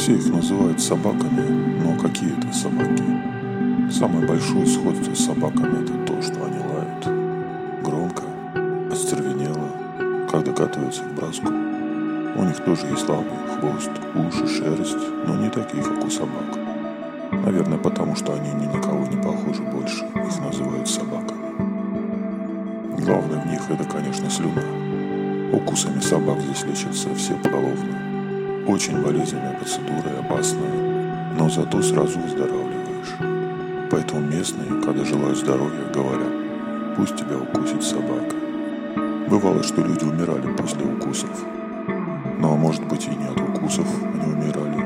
Все их называют собаками, но какие это собаки? Самое большое сходство с собаками – это то, что они лают. Громко, остервенело, когда готовятся к броску. У них тоже есть лапы, хвост, уши, шерсть, но не такие, как у собак. Наверное, потому что они ни на кого не похожи больше. Их называют собаками. Главное в них это, конечно, слюна. Укусами собак здесь лечатся все поголовно. Очень болезненная процедура и опасная, но зато сразу выздоравливаешь. Поэтому местные, когда желают здоровья, говорят, пусть тебя укусит собака. Бывало, что люди умирали после укусов. Ну а может быть и не от укусов они умирали.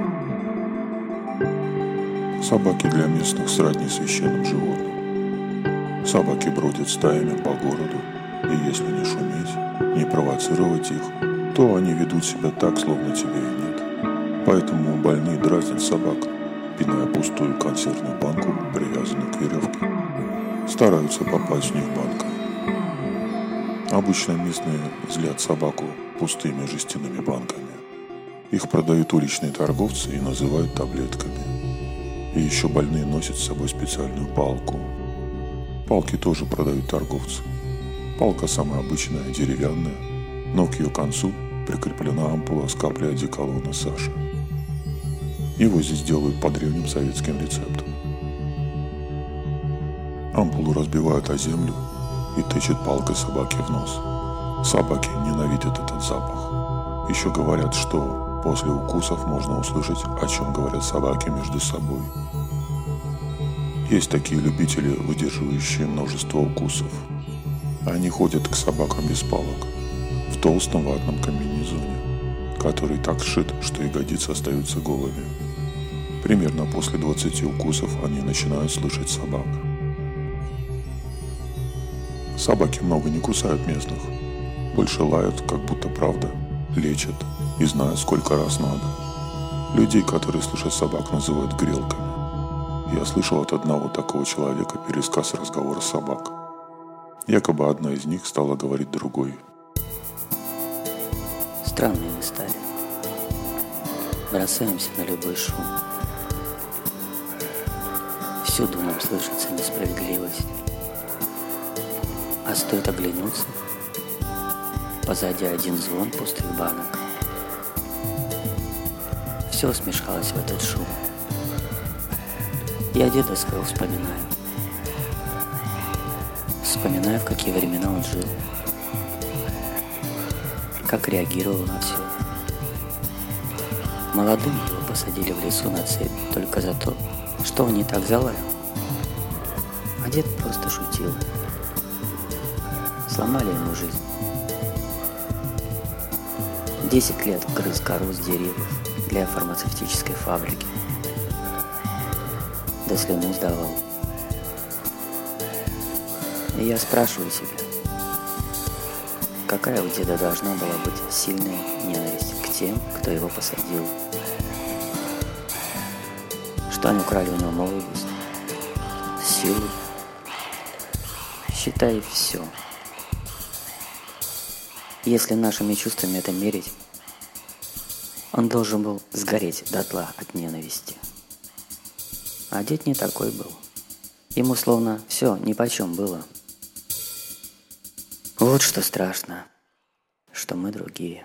Собаки для местных сродни священным животным. Собаки бродят стаями по городу, и если не шуметь, не провоцировать их, то они ведут себя так, словно тебя и нет. Поэтому больные дразнят собак, пиная пустую консервную банку, привязанную к веревке. Стараются попасть в них банкой. Обычно местные злят собаку пустыми жестяными банками. Их продают уличные торговцы и называют таблетками. И еще больные носят с собой специальную палку. Палки тоже продают торговцы. Палка самая обычная, деревянная, но к ее концу прикреплена ампула с каплей одеколона Саша. Его здесь делают по древним советским рецептам. Ампулу разбивают о землю и тычет палкой собаке в нос. Собаки ненавидят этот запах. Еще говорят, что после укусов можно услышать, о чем говорят собаки между собой. Есть такие любители, выдерживающие множество укусов. Они ходят к собакам без палок, толстом ватном комбинезоне, который так сшит, что ягодицы остаются голыми. Примерно после 20 укусов они начинают слышать собак. Собаки много не кусают местных. Больше лают, как будто правда, лечат и знают, сколько раз надо. Людей, которые слушают собак, называют грелками. Я слышал от одного такого человека пересказ разговора собак. Якобы одна из них стала говорить другой. Странные мы стали. Бросаемся на любой шум. Всюду нам слышится несправедливость. А стоит оглянуться, позади один звон пустых банок. Все смешалось в этот шум. Я деда своего вспоминаю. Вспоминаю, в какие времена он жил. Как реагировал на все. Молодым его посадили в лесу на цепь только за то, что он не так залаял. А дед просто шутил. Сломали ему жизнь. Десять лет грыз кору с деревьев для фармацевтической фабрики да слюну сдавал. И я спрашиваю себя, какая у деда должна была быть сильная ненависть к тем, кто его посадил? Что они украли у него молодость, силу, считай все. Если нашими чувствами это мерить, он должен был сгореть дотла от ненависти. А дед не такой был. Ему словно все нипочем было. Вот что страшно, что мы другие.